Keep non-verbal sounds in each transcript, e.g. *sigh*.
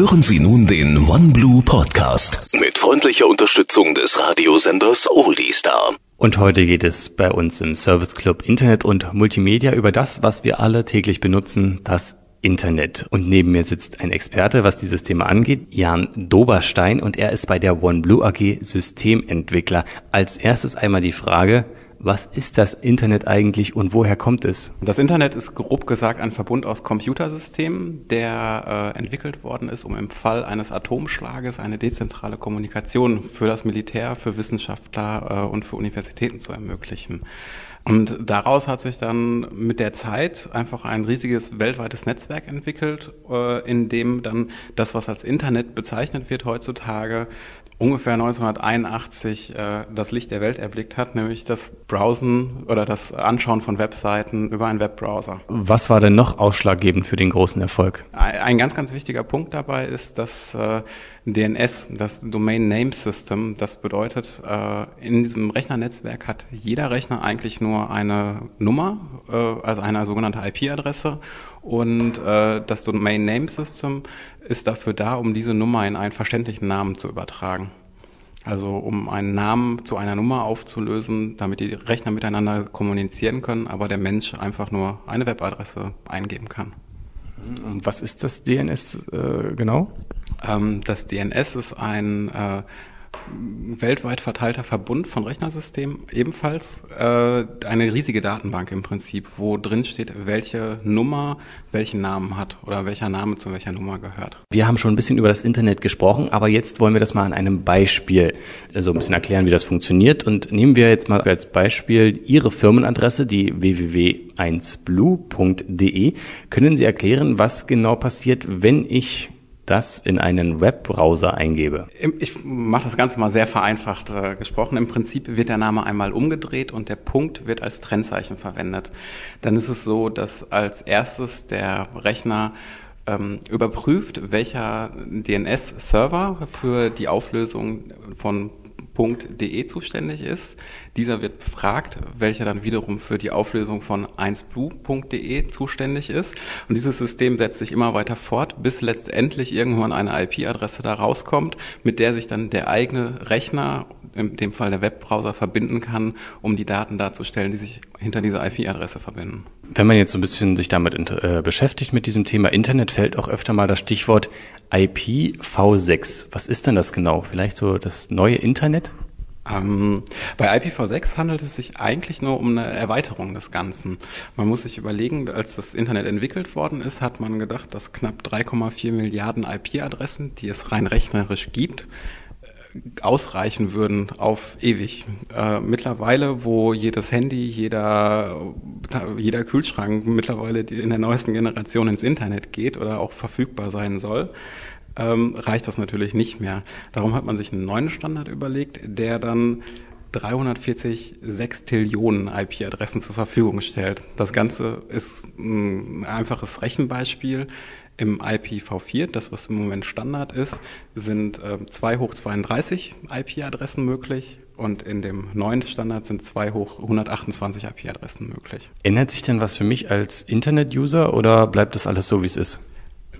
Hören Sie nun den OneBlue Podcast mit freundlicher Unterstützung des Radiosenders Oldie Star. Und heute geht es bei uns im Service Club Internet und Multimedia über das, was wir alle täglich benutzen, das Internet. Und neben mir sitzt ein Experte, was dieses Thema angeht, Jan Doberstein, und er ist bei der OneBlue AG Systementwickler. Als erstes einmal die Frage, was ist das Internet eigentlich und woher kommt es? Das Internet ist grob gesagt ein Verbund aus Computersystemen, der äh, entwickelt worden ist, um im Fall eines Atomschlages eine dezentrale Kommunikation für das Militär, für Wissenschaftler äh, und für Universitäten zu ermöglichen. Und daraus hat sich dann mit der Zeit einfach ein riesiges weltweites Netzwerk entwickelt, äh, in dem dann das, was als Internet bezeichnet wird heutzutage, ungefähr 1981 äh, das Licht der Welt erblickt hat, nämlich das Browsen oder das Anschauen von Webseiten über einen Webbrowser. Was war denn noch ausschlaggebend für den großen Erfolg? Ein ganz, ganz wichtiger Punkt dabei ist, dass äh, DNS, das Domain Name System, das bedeutet, in diesem Rechnernetzwerk hat jeder Rechner eigentlich nur eine Nummer, äh, also eine sogenannte IP-Adresse und äh, das Domain Name System ist dafür da, um diese Nummer in einen verständlichen Namen zu übertragen. Also um einen Namen zu einer Nummer aufzulösen, damit die Rechner miteinander kommunizieren können, aber der Mensch einfach nur eine Webadresse eingeben kann. Und was ist das DNS äh, genau? Ähm, das DNS ist ein äh, weltweit verteilter Verbund von Rechnersystemen, ebenfalls äh, eine riesige Datenbank im Prinzip, wo drin steht, welche Nummer welchen Namen hat oder welcher Name zu welcher Nummer gehört. Wir haben schon ein bisschen über das Internet gesprochen, aber jetzt wollen wir das mal an einem Beispiel äh, so ein bisschen erklären, wie das funktioniert. Und nehmen wir jetzt mal als Beispiel Ihre Firmenadresse, die www.1blue.de. Können Sie erklären, was genau passiert, wenn ich das in einen Webbrowser eingebe? Ich mache das Ganze mal sehr vereinfacht äh, gesprochen. Im Prinzip wird der Name einmal umgedreht und der Punkt wird als Trennzeichen verwendet. Dann ist es so, dass als erstes der Rechner ähm, überprüft, welcher DNS-Server für die Auflösung von .de zuständig ist. Dieser wird befragt, welcher dann wiederum für die Auflösung von 1blue.de zuständig ist. Und dieses System setzt sich immer weiter fort, bis letztendlich irgendwann eine IP-Adresse da rauskommt, mit der sich dann der eigene Rechner, in dem Fall der Webbrowser, verbinden kann, um die Daten darzustellen, die sich hinter dieser IP-Adresse verbinden. Wenn man jetzt so ein bisschen sich damit äh, beschäftigt mit diesem Thema Internet, fällt auch öfter mal das Stichwort IPv6. Was ist denn das genau? Vielleicht so das neue Internet? Ähm, bei IPv6 handelt es sich eigentlich nur um eine Erweiterung des Ganzen. Man muss sich überlegen, als das Internet entwickelt worden ist, hat man gedacht, dass knapp 3,4 Milliarden IP-Adressen, die es rein rechnerisch gibt, ausreichen würden auf ewig. Äh, mittlerweile, wo jedes Handy, jeder, jeder Kühlschrank mittlerweile in der neuesten Generation ins Internet geht oder auch verfügbar sein soll, ähm, reicht das natürlich nicht mehr. Darum hat man sich einen neuen Standard überlegt, der dann 340 Sextillionen IP-Adressen zur Verfügung stellt. Das Ganze ist ein einfaches Rechenbeispiel. Im IPv4, das was im Moment Standard ist, sind äh, 2 hoch 32 IP-Adressen möglich und in dem neuen Standard sind 2 hoch 128 IP-Adressen möglich. Ändert sich denn was für mich als Internet-User oder bleibt das alles so, wie es ist?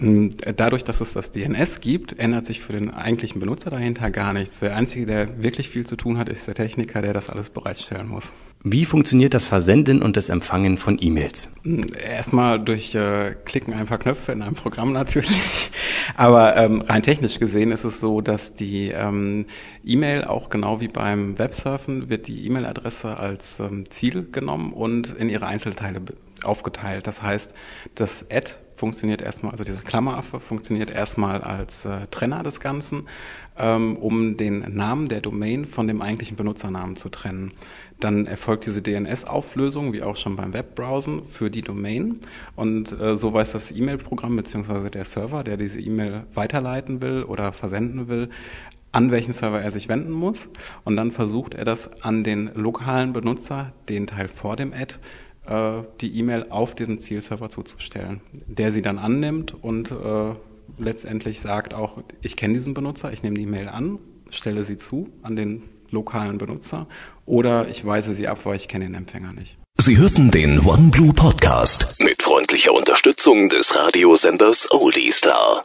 Hm, dadurch, dass es das DNS gibt, ändert sich für den eigentlichen Benutzer dahinter gar nichts. Der Einzige, der wirklich viel zu tun hat, ist der Techniker, der das alles bereitstellen muss. Wie funktioniert das Versenden und das Empfangen von E-Mails? Hm, erstmal durch äh, Klicken ein paar Knöpfe in einem Programm *laughs* natürlich. Aber ähm, rein technisch gesehen ist es so, dass die ähm, E-Mail auch genau wie beim Websurfen wird die E-Mail-Adresse als ähm, Ziel genommen und in ihre Einzelteile aufgeteilt. Das heißt, das Ad funktioniert erstmal, also dieser Klammeraffe funktioniert erstmal als äh, Trenner des Ganzen, ähm, um den Namen der Domain von dem eigentlichen Benutzernamen zu trennen. Dann erfolgt diese DNS-Auflösung, wie auch schon beim Webbrowsen, für die Domain. Und äh, so weiß das E-Mail-Programm beziehungsweise der Server, der diese E-Mail weiterleiten will oder versenden will, an welchen Server er sich wenden muss. Und dann versucht er das an den lokalen Benutzer, den Teil vor dem Ad, äh, die E-Mail auf diesen Zielserver zuzustellen, der sie dann annimmt und äh, letztendlich sagt auch, ich kenne diesen Benutzer, ich nehme die E-Mail an, stelle sie zu an den lokalen Benutzer oder ich weise sie ab, weil ich kenne den Empfänger nicht. Sie hörten den OneBlue Podcast mit freundlicher Unterstützung des Radiosenders Oldie Star.